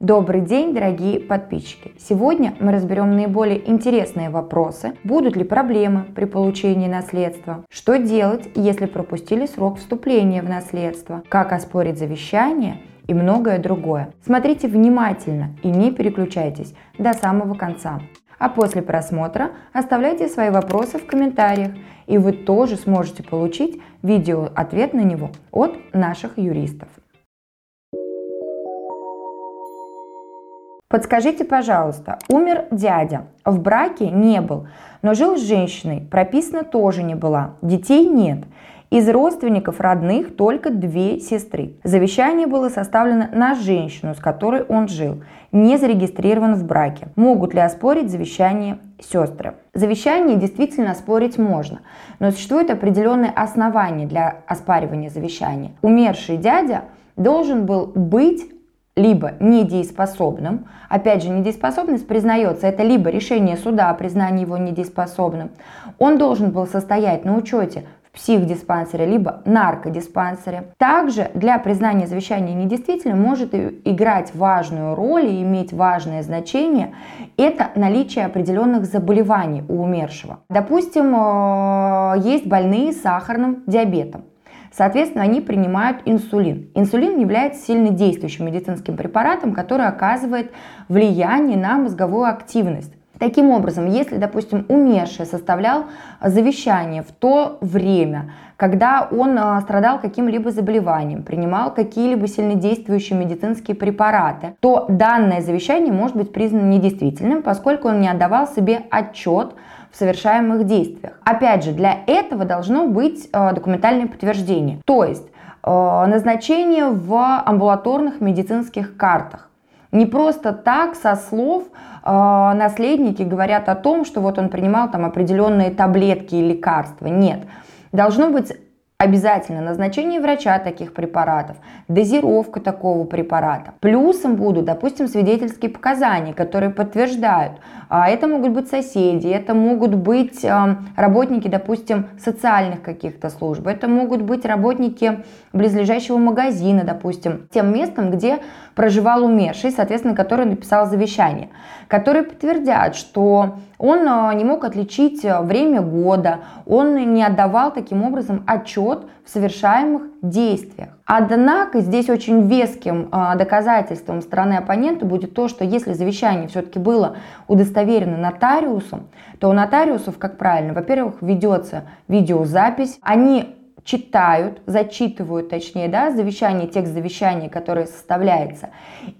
Добрый день, дорогие подписчики! Сегодня мы разберем наиболее интересные вопросы. Будут ли проблемы при получении наследства? Что делать, если пропустили срок вступления в наследство? Как оспорить завещание? И многое другое. Смотрите внимательно и не переключайтесь до самого конца. А после просмотра оставляйте свои вопросы в комментариях, и вы тоже сможете получить видео-ответ на него от наших юристов. Подскажите, пожалуйста, умер дядя, в браке не был, но жил с женщиной, прописана тоже не была, детей нет. Из родственников родных только две сестры. Завещание было составлено на женщину, с которой он жил, не зарегистрирован в браке. Могут ли оспорить завещание сестры? Завещание действительно оспорить можно, но существует определенные основания для оспаривания завещания. Умерший дядя должен был быть либо недееспособным. Опять же, недееспособность признается, это либо решение суда о признании его недееспособным. Он должен был состоять на учете в психдиспансере, либо наркодиспансере. Также для признания завещания недействительным может играть важную роль и иметь важное значение это наличие определенных заболеваний у умершего. Допустим, э, есть больные сахарным диабетом. Соответственно, они принимают инсулин. Инсулин является сильно действующим медицинским препаратом, который оказывает влияние на мозговую активность. Таким образом, если, допустим, умерший составлял завещание в то время, когда он а, страдал каким-либо заболеванием, принимал какие-либо сильнодействующие медицинские препараты, то данное завещание может быть признано недействительным, поскольку он не отдавал себе отчет в совершаемых действиях. Опять же, для этого должно быть э, документальное подтверждение, то есть э, назначение в амбулаторных медицинских картах. Не просто так со слов э, наследники говорят о том, что вот он принимал там определенные таблетки и лекарства. Нет. Должно быть Обязательно назначение врача таких препаратов, дозировка такого препарата. Плюсом будут, допустим, свидетельские показания, которые подтверждают. А это могут быть соседи, это могут быть а, работники, допустим, социальных каких-то служб, это могут быть работники близлежащего магазина, допустим, тем местом, где проживал умерший, соответственно, который написал завещание, которые подтвердят, что он а, не мог отличить время года, он не отдавал таким образом отчет в совершаемых действиях. Однако здесь очень веским а, доказательством стороны оппонента будет то, что если завещание все-таки было удостоверено нотариусом, то у нотариусов, как правильно, во-первых, ведется видеозапись, они читают, зачитывают, точнее, да, завещание, текст завещания, который составляется.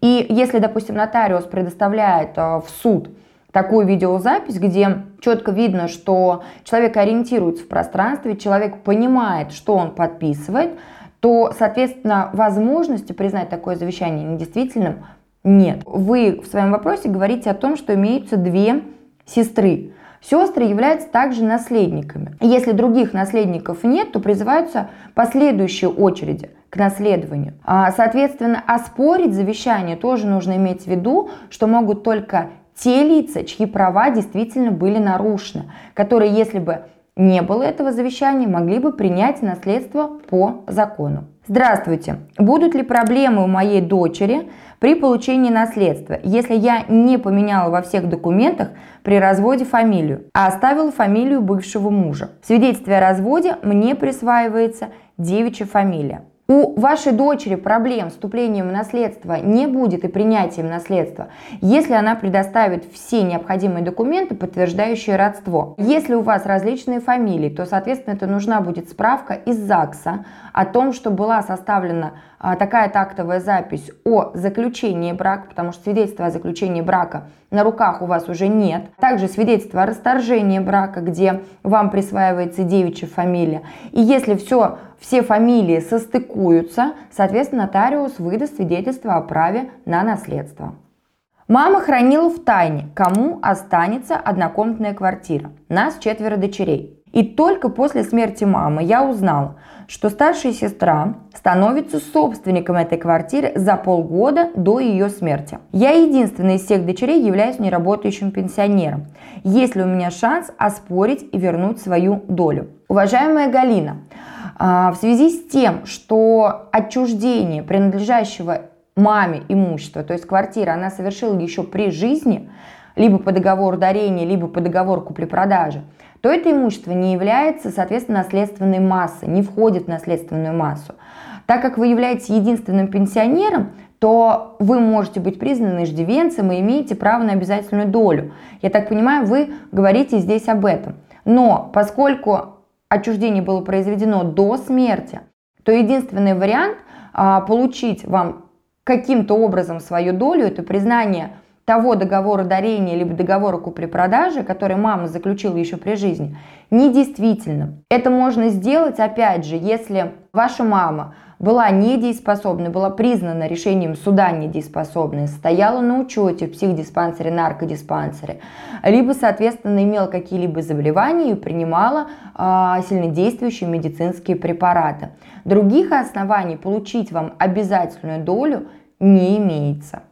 И если, допустим, нотариус предоставляет в суд такую видеозапись, где четко видно, что человек ориентируется в пространстве, человек понимает, что он подписывает, то, соответственно, возможности признать такое завещание недействительным нет. Вы в своем вопросе говорите о том, что имеются две сестры. Сестры являются также наследниками. Если других наследников нет, то призываются последующие очереди к наследованию. А, соответственно, оспорить завещание тоже нужно иметь в виду, что могут только те лица, чьи права действительно были нарушены, которые, если бы не было этого завещания, могли бы принять наследство по закону. Здравствуйте! Будут ли проблемы у моей дочери при получении наследства, если я не поменяла во всех документах при разводе фамилию, а оставила фамилию бывшего мужа? В свидетельстве о разводе мне присваивается девичья фамилия у вашей дочери проблем с вступлением в наследство не будет и принятием наследства, если она предоставит все необходимые документы, подтверждающие родство. Если у вас различные фамилии, то, соответственно, это нужна будет справка из ЗАГСа о том, что была составлена такая тактовая запись о заключении брака, потому что свидетельство о заключении брака на руках у вас уже нет. Также свидетельство о расторжении брака, где вам присваивается девичья фамилия. И если все, все фамилии состыкуются, соответственно, нотариус выдаст свидетельство о праве на наследство. Мама хранила в тайне, кому останется однокомнатная квартира. Нас четверо дочерей. И только после смерти мамы я узнала, что старшая сестра становится собственником этой квартиры за полгода до ее смерти. Я единственная из всех дочерей являюсь неработающим пенсионером. Есть ли у меня шанс оспорить и вернуть свою долю? Уважаемая Галина, а, в связи с тем, что отчуждение принадлежащего маме имущество, то есть квартира, она совершила еще при жизни, либо по договору дарения, либо по договору купли-продажи, то это имущество не является, соответственно, наследственной массой, не входит в наследственную массу. Так как вы являетесь единственным пенсионером, то вы можете быть признаны иждивенцем и имеете право на обязательную долю. Я так понимаю, вы говорите здесь об этом. Но поскольку отчуждение было произведено до смерти, то единственный вариант а, получить вам каким-то образом свою долю, это признание того договора дарения либо договора купли-продажи, который мама заключила еще при жизни, недействительным. Это можно сделать, опять же, если ваша мама была недееспособной, была признана решением суда недееспособной, стояла на учете в психдиспансере, наркодиспансере, либо, соответственно, имела какие-либо заболевания и принимала э, сильнодействующие медицинские препараты. Других оснований получить вам обязательную долю не имеется.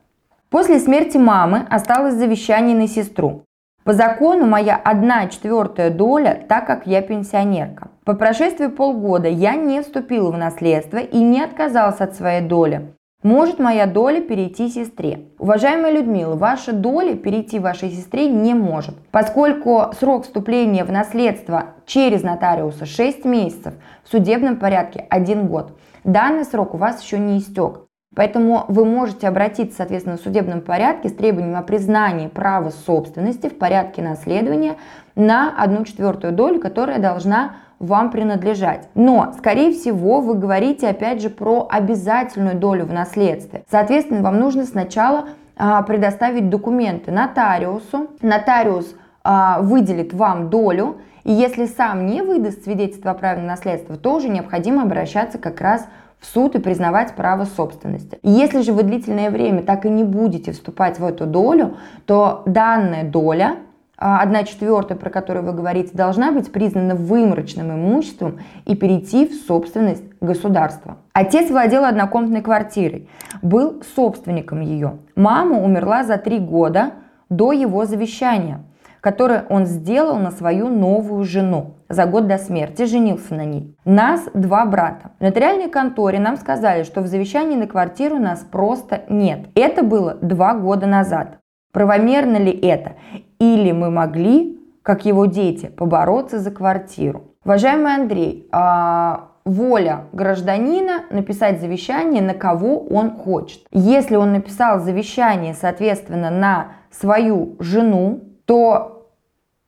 После смерти мамы осталось завещание на сестру. По закону моя одна четвертая доля, так как я пенсионерка. По прошествии полгода я не вступила в наследство и не отказалась от своей доли. Может моя доля перейти сестре? Уважаемая Людмила, ваша доля перейти вашей сестре не может, поскольку срок вступления в наследство через нотариуса 6 месяцев, в судебном порядке 1 год. Данный срок у вас еще не истек. Поэтому вы можете обратиться, соответственно, в судебном порядке с требованием о признании права собственности в порядке наследования на одну четвертую долю, которая должна вам принадлежать. Но, скорее всего, вы говорите опять же про обязательную долю в наследстве. Соответственно, вам нужно сначала а, предоставить документы нотариусу. Нотариус а, выделит вам долю, и если сам не выдаст свидетельство о праве на наследство, то уже необходимо обращаться как раз в суд и признавать право собственности. Если же вы длительное время так и не будете вступать в эту долю, то данная доля, а, одна четвертая, про которую вы говорите, должна быть признана выморочным имуществом и перейти в собственность государства. Отец владел однокомнатной квартирой, был собственником ее. Мама умерла за три года до его завещания который он сделал на свою новую жену. За год до смерти женился на ней. Нас два брата. В нотариальной конторе нам сказали, что в завещании на квартиру нас просто нет. Это было два года назад. Правомерно ли это? Или мы могли, как его дети, побороться за квартиру? Уважаемый Андрей, а воля гражданина написать завещание, на кого он хочет. Если он написал завещание, соответственно, на свою жену, то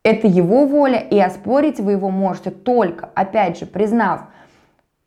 это его воля, и оспорить вы его можете только, опять же, признав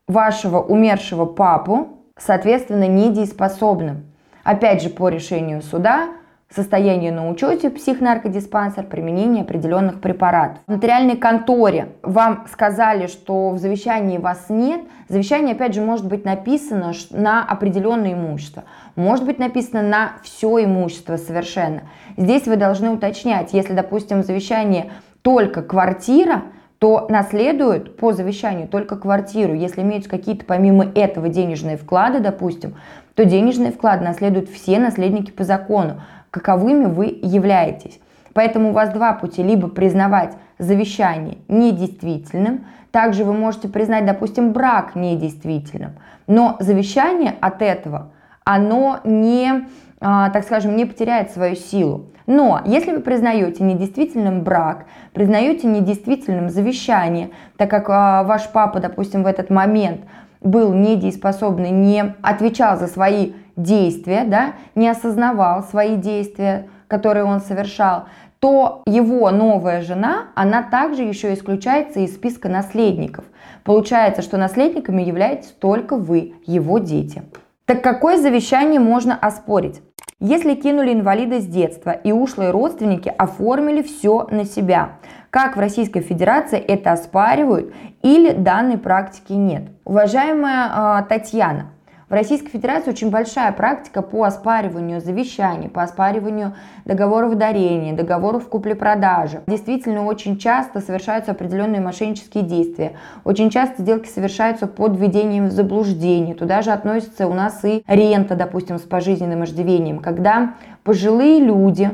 вашего умершего папу, соответственно, недееспособным. Опять же, по решению суда, состояние на учете, психнаркодиспансер, применение определенных препаратов. В нотариальной конторе вам сказали, что в завещании вас нет. Завещание, опять же, может быть написано на определенное имущество. Может быть написано на все имущество совершенно. Здесь вы должны уточнять, если, допустим, в завещании только квартира, то наследуют по завещанию только квартиру. Если имеются какие-то помимо этого денежные вклады, допустим, то денежные вклады наследуют все наследники по закону каковыми вы являетесь. Поэтому у вас два пути. Либо признавать завещание недействительным, также вы можете признать, допустим, брак недействительным, но завещание от этого, оно не, а, так скажем, не потеряет свою силу. Но если вы признаете недействительным брак, признаете недействительным завещание, так как а, ваш папа, допустим, в этот момент был недееспособный, не отвечал за свои действия, да, не осознавал свои действия, которые он совершал, то его новая жена, она также еще исключается из списка наследников. Получается, что наследниками являетесь только вы, его дети. Так какое завещание можно оспорить? Если кинули инвалида с детства и ушлые родственники оформили все на себя, как в Российской Федерации это оспаривают или данной практики нет? Уважаемая э, Татьяна, в Российской Федерации очень большая практика по оспариванию завещаний, по оспариванию договоров дарения, договоров купли-продажи. Действительно, очень часто совершаются определенные мошеннические действия. Очень часто сделки совершаются под введением в заблуждение. Туда же относится у нас и рента, допустим, с пожизненным иждивением, когда пожилые люди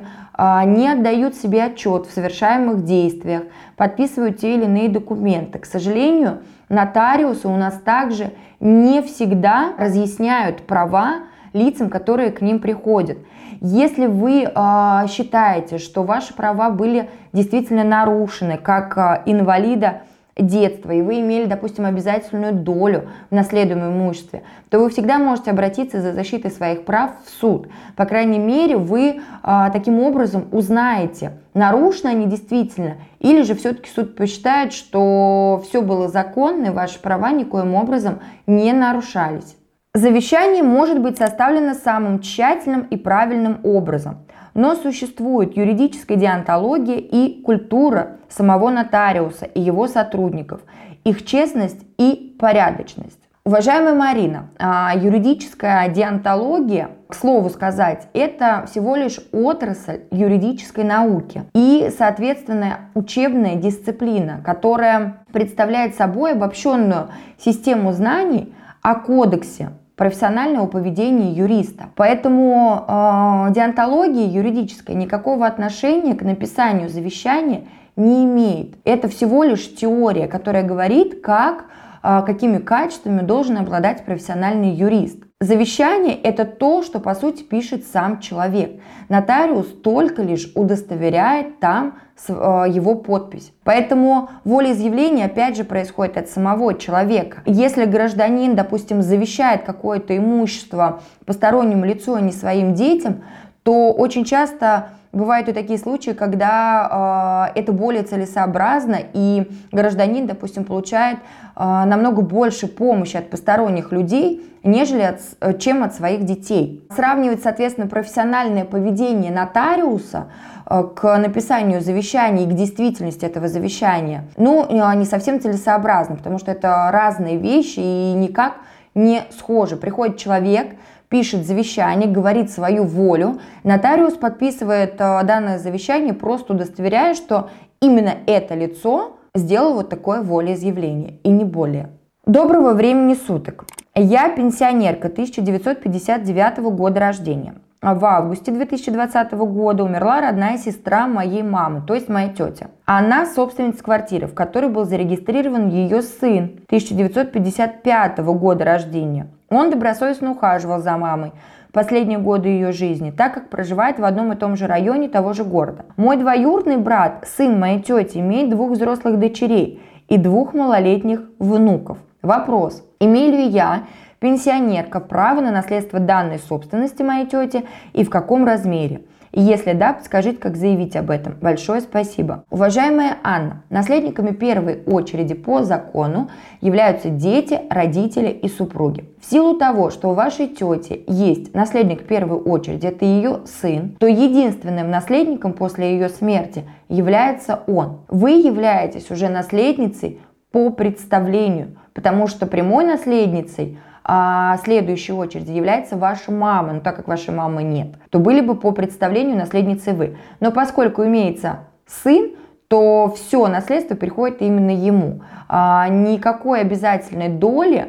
не отдают себе отчет в совершаемых действиях, подписывают те или иные документы. К сожалению, нотариусы у нас также не всегда разъясняют права лицам, которые к ним приходят. Если вы э, считаете, что ваши права были действительно нарушены, как э, инвалида детства, и вы имели, допустим, обязательную долю в наследуемом имуществе, то вы всегда можете обратиться за защитой своих прав в суд. По крайней мере, вы а, таким образом узнаете, нарушены они действительно, или же все-таки суд посчитает, что все было законно, и ваши права никоим образом не нарушались. Завещание может быть составлено самым тщательным и правильным образом, но существует юридическая диантология и культура самого нотариуса и его сотрудников, их честность и порядочность. Уважаемая Марина, а, юридическая диантология, к слову сказать, это всего лишь отрасль юридической науки и, соответственно, учебная дисциплина, которая представляет собой обобщенную систему знаний о кодексе профессионального поведения юриста. Поэтому э, диантология юридическая никакого отношения к написанию завещания не имеет. Это всего лишь теория, которая говорит, как, э, какими качествами должен обладать профессиональный юрист. Завещание – это то, что по сути пишет сам человек. Нотариус только лишь удостоверяет там его подпись. Поэтому волеизъявление опять же происходит от самого человека. Если гражданин, допустим, завещает какое-то имущество постороннему лицу, а не своим детям, то очень часто Бывают и такие случаи, когда э, это более целесообразно, и гражданин, допустим, получает э, намного больше помощи от посторонних людей, нежели от, э, чем от своих детей. Сравнивать, соответственно, профессиональное поведение нотариуса э, к написанию завещания и к действительности этого завещания, ну, э, не совсем целесообразно, потому что это разные вещи и никак не схожи. Приходит человек, пишет завещание, говорит свою волю, нотариус подписывает э, данное завещание, просто удостоверяя, что именно это лицо сделало вот такое волеизъявление и не более. Доброго времени суток. Я пенсионерка 1959 года рождения. В августе 2020 года умерла родная сестра моей мамы, то есть моя тетя. Она собственница квартиры, в которой был зарегистрирован ее сын 1955 года рождения. Он добросовестно ухаживал за мамой последние годы ее жизни, так как проживает в одном и том же районе того же города. Мой двоюродный брат, сын моей тети, имеет двух взрослых дочерей и двух малолетних внуков. Вопрос, имею ли я, пенсионерка, право на наследство данной собственности моей тети и в каком размере? Если да, подскажите, как заявить об этом. Большое спасибо. Уважаемая Анна, наследниками первой очереди по закону являются дети, родители и супруги. В силу того, что у вашей тети есть наследник первой очереди, это ее сын, то единственным наследником после ее смерти является он. Вы являетесь уже наследницей по представлению, потому что прямой наследницей – а следующей очереди является ваша мама, но так как вашей мамы нет, то были бы по представлению наследницей вы. Но поскольку имеется сын, то все наследство приходит именно ему. А, никакой обязательной доли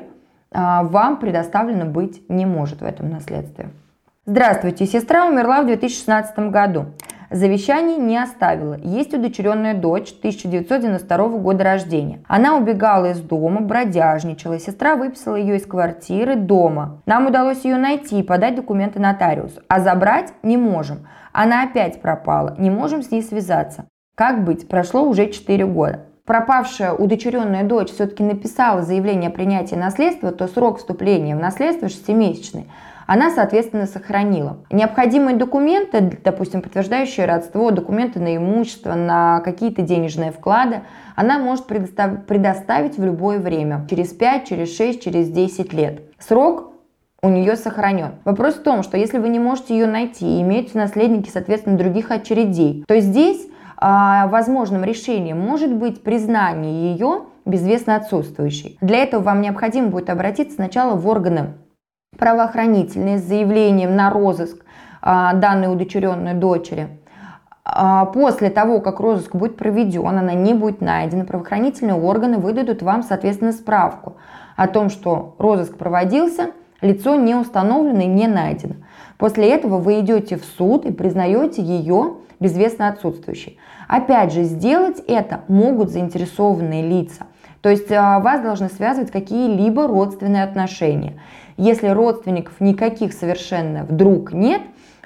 а, вам предоставлено быть не может в этом наследстве. Здравствуйте, сестра умерла в 2016 году. Завещаний не оставила. Есть удочеренная дочь 1992 года рождения. Она убегала из дома, бродяжничала. Сестра выписала ее из квартиры дома. Нам удалось ее найти и подать документы нотариусу. А забрать не можем. Она опять пропала. Не можем с ней связаться. Как быть? Прошло уже 4 года пропавшая удочеренная дочь все-таки написала заявление о принятии наследства, то срок вступления в наследство 6-месячный она, соответственно, сохранила. Необходимые документы, допустим, подтверждающие родство, документы на имущество, на какие-то денежные вклады, она может предостав- предоставить в любое время, через 5, через 6, через 10 лет. Срок у нее сохранен. Вопрос в том, что если вы не можете ее найти и имеете наследники, соответственно, других очередей, то здесь а, возможным решением может быть признание ее безвестно отсутствующей. Для этого вам необходимо будет обратиться сначала в органы правоохранительные с заявлением на розыск а, данной удочеренной дочери. А, после того, как розыск будет проведен, она не будет найдена, правоохранительные органы выдадут вам, соответственно, справку о том, что розыск проводился, лицо не установлено и не найдено. После этого вы идете в суд и признаете ее безвестно отсутствующей. Опять же, сделать это могут заинтересованные лица. То есть а, вас должны связывать какие-либо родственные отношения. Если родственников никаких совершенно вдруг нет,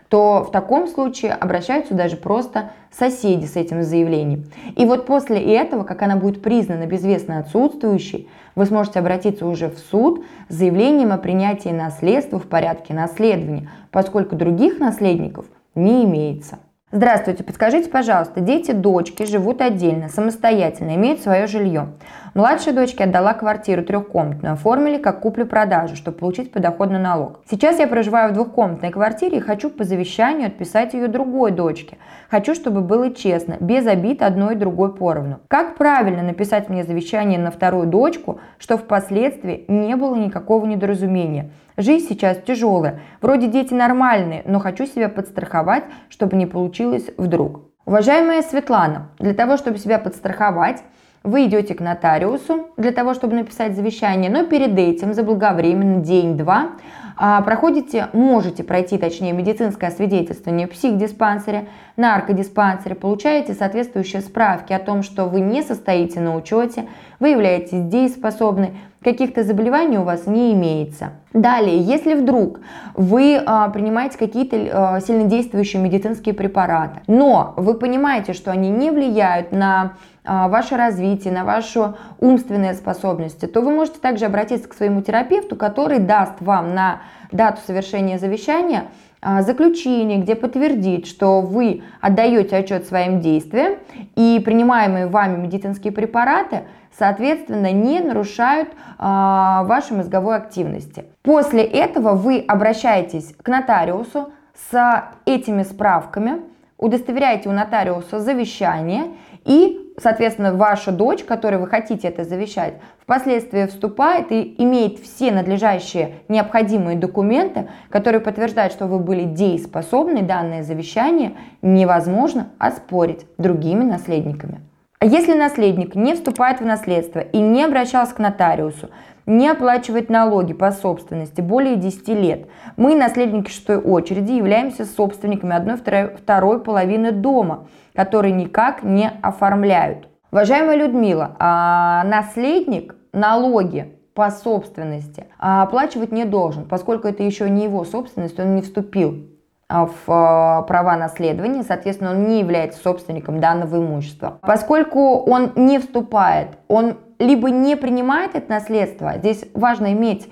то в таком случае обращаются даже просто соседи с этим заявлением. И вот после этого, как она будет признана безвестно отсутствующей, вы сможете обратиться уже в суд с заявлением о принятии наследства в порядке наследования, поскольку других наследников не имеется. Здравствуйте, подскажите, пожалуйста, дети дочки живут отдельно, самостоятельно, имеют свое жилье. Младшей дочке отдала квартиру трехкомнатную, оформили как куплю-продажу, чтобы получить подоходный налог. Сейчас я проживаю в двухкомнатной квартире и хочу по завещанию отписать ее другой дочке. Хочу, чтобы было честно, без обид одной и другой поровну. Как правильно написать мне завещание на вторую дочку, что впоследствии не было никакого недоразумения? Жизнь сейчас тяжелая. Вроде дети нормальные, но хочу себя подстраховать, чтобы не получилось вдруг. Уважаемая Светлана, для того, чтобы себя подстраховать, вы идете к нотариусу для того, чтобы написать завещание, но перед этим заблаговременно день-два а, проходите, можете пройти, точнее, медицинское освидетельствование в психдиспансере, наркодиспансере, получаете соответствующие справки о том, что вы не состоите на учете, вы являетесь дееспособны, каких-то заболеваний у вас не имеется. Далее, если вдруг вы а, принимаете какие-то а, сильнодействующие медицинские препараты, но вы понимаете, что они не влияют на ваше развитие, на вашу умственные способности, то вы можете также обратиться к своему терапевту, который даст вам на дату совершения завещания а, заключение, где подтвердит, что вы отдаете отчет своим действиям и принимаемые вами медицинские препараты, соответственно, не нарушают а, вашей мозговой активности. После этого вы обращаетесь к нотариусу с этими справками, удостоверяете у нотариуса завещание и соответственно, ваша дочь, которой вы хотите это завещать, впоследствии вступает и имеет все надлежащие необходимые документы, которые подтверждают, что вы были дееспособны, данное завещание невозможно оспорить другими наследниками. Если наследник не вступает в наследство и не обращался к нотариусу, не оплачивает налоги по собственности более 10 лет, мы, наследники шестой очереди, являемся собственниками одной второй, второй половины дома, который никак не оформляют. Уважаемая Людмила, а наследник налоги по собственности оплачивать не должен, поскольку это еще не его собственность, он не вступил а, в а, права наследования, соответственно, он не является собственником данного имущества. Поскольку он не вступает, он либо не принимает это наследство, здесь важно иметь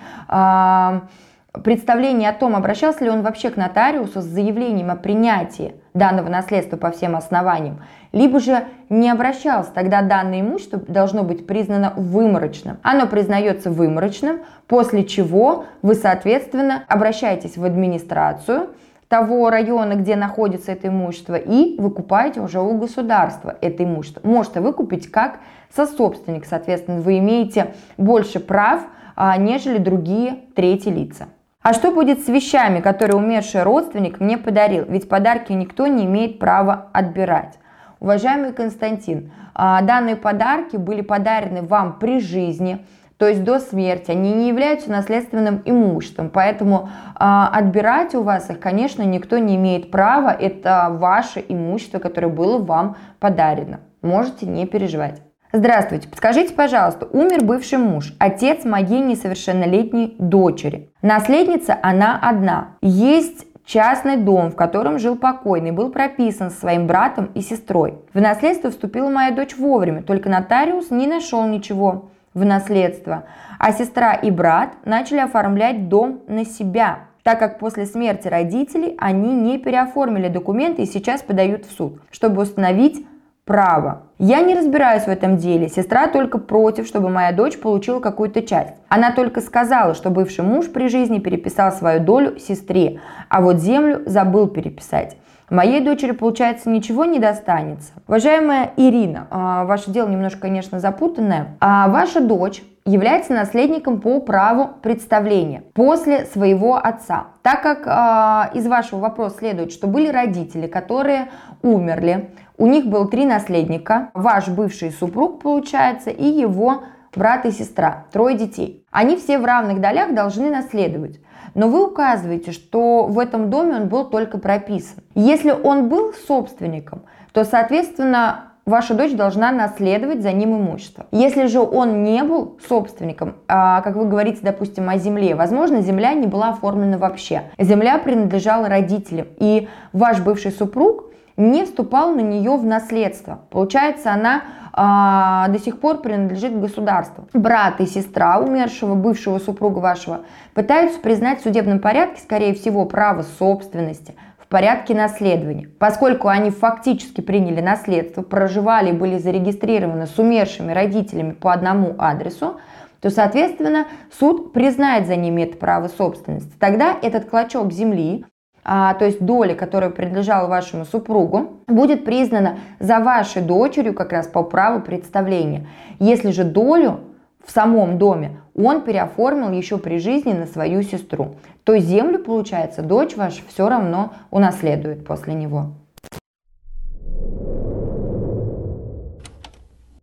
представление о том, обращался ли он вообще к нотариусу с заявлением о принятии данного наследства по всем основаниям, либо же не обращался, тогда данное имущество должно быть признано выморочным. Оно признается выморочным, после чего вы, соответственно, обращаетесь в администрацию, того района, где находится это имущество, и выкупаете уже у государства это имущество. Можете выкупить как сособственник, соответственно, вы имеете больше прав, а, нежели другие третьи лица. А что будет с вещами, которые умерший родственник мне подарил? Ведь подарки никто не имеет права отбирать. Уважаемый Константин, а, данные подарки были подарены вам при жизни, то есть до смерти, они не являются наследственным имуществом, поэтому э, отбирать у вас их, конечно, никто не имеет права, это ваше имущество, которое было вам подарено. Можете не переживать. Здравствуйте, подскажите, пожалуйста, умер бывший муж, отец моей несовершеннолетней дочери. Наследница она одна. Есть частный дом, в котором жил покойный, был прописан своим братом и сестрой. В наследство вступила моя дочь вовремя, только нотариус не нашел ничего в наследство, а сестра и брат начали оформлять дом на себя, так как после смерти родителей они не переоформили документы и сейчас подают в суд, чтобы установить право. Я не разбираюсь в этом деле, сестра только против, чтобы моя дочь получила какую-то часть. Она только сказала, что бывший муж при жизни переписал свою долю сестре, а вот землю забыл переписать. Моей дочери, получается, ничего не достанется. Уважаемая Ирина, а, ваше дело немножко, конечно, запутанное. А ваша дочь является наследником по праву представления после своего отца. Так как э, из вашего вопроса следует, что были родители, которые умерли, у них было три наследника, ваш бывший супруг, получается, и его брат и сестра, трое детей. Они все в равных долях должны наследовать. Но вы указываете, что в этом доме он был только прописан. Если он был собственником, то, соответственно, ваша дочь должна наследовать за ним имущество. Если же он не был собственником, а, как вы говорите, допустим, о земле, возможно, земля не была оформлена вообще. Земля принадлежала родителям, и ваш бывший супруг не вступал на нее в наследство. Получается, она а, до сих пор принадлежит государству. Брат и сестра умершего бывшего супруга вашего пытаются признать в судебном порядке, скорее всего, право собственности порядке наследования. Поскольку они фактически приняли наследство, проживали и были зарегистрированы с умершими родителями по одному адресу, то, соответственно, суд признает за ними это право собственности. Тогда этот клочок земли а, то есть доля, которая принадлежала вашему супругу, будет признана за вашей дочерью как раз по праву представления. Если же долю в самом доме он переоформил еще при жизни на свою сестру, то землю, получается, дочь ваша все равно унаследует после него.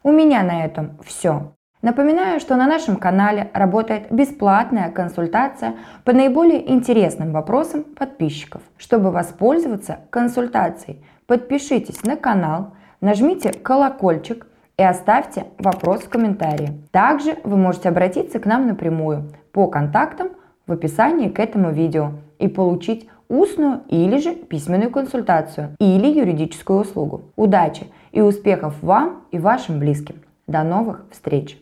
У меня на этом все. Напоминаю, что на нашем канале работает бесплатная консультация по наиболее интересным вопросам подписчиков. Чтобы воспользоваться консультацией, подпишитесь на канал, нажмите колокольчик и оставьте вопрос в комментарии. Также вы можете обратиться к нам напрямую по контактам в описании к этому видео и получить устную или же письменную консультацию или юридическую услугу. Удачи и успехов вам и вашим близким. До новых встреч!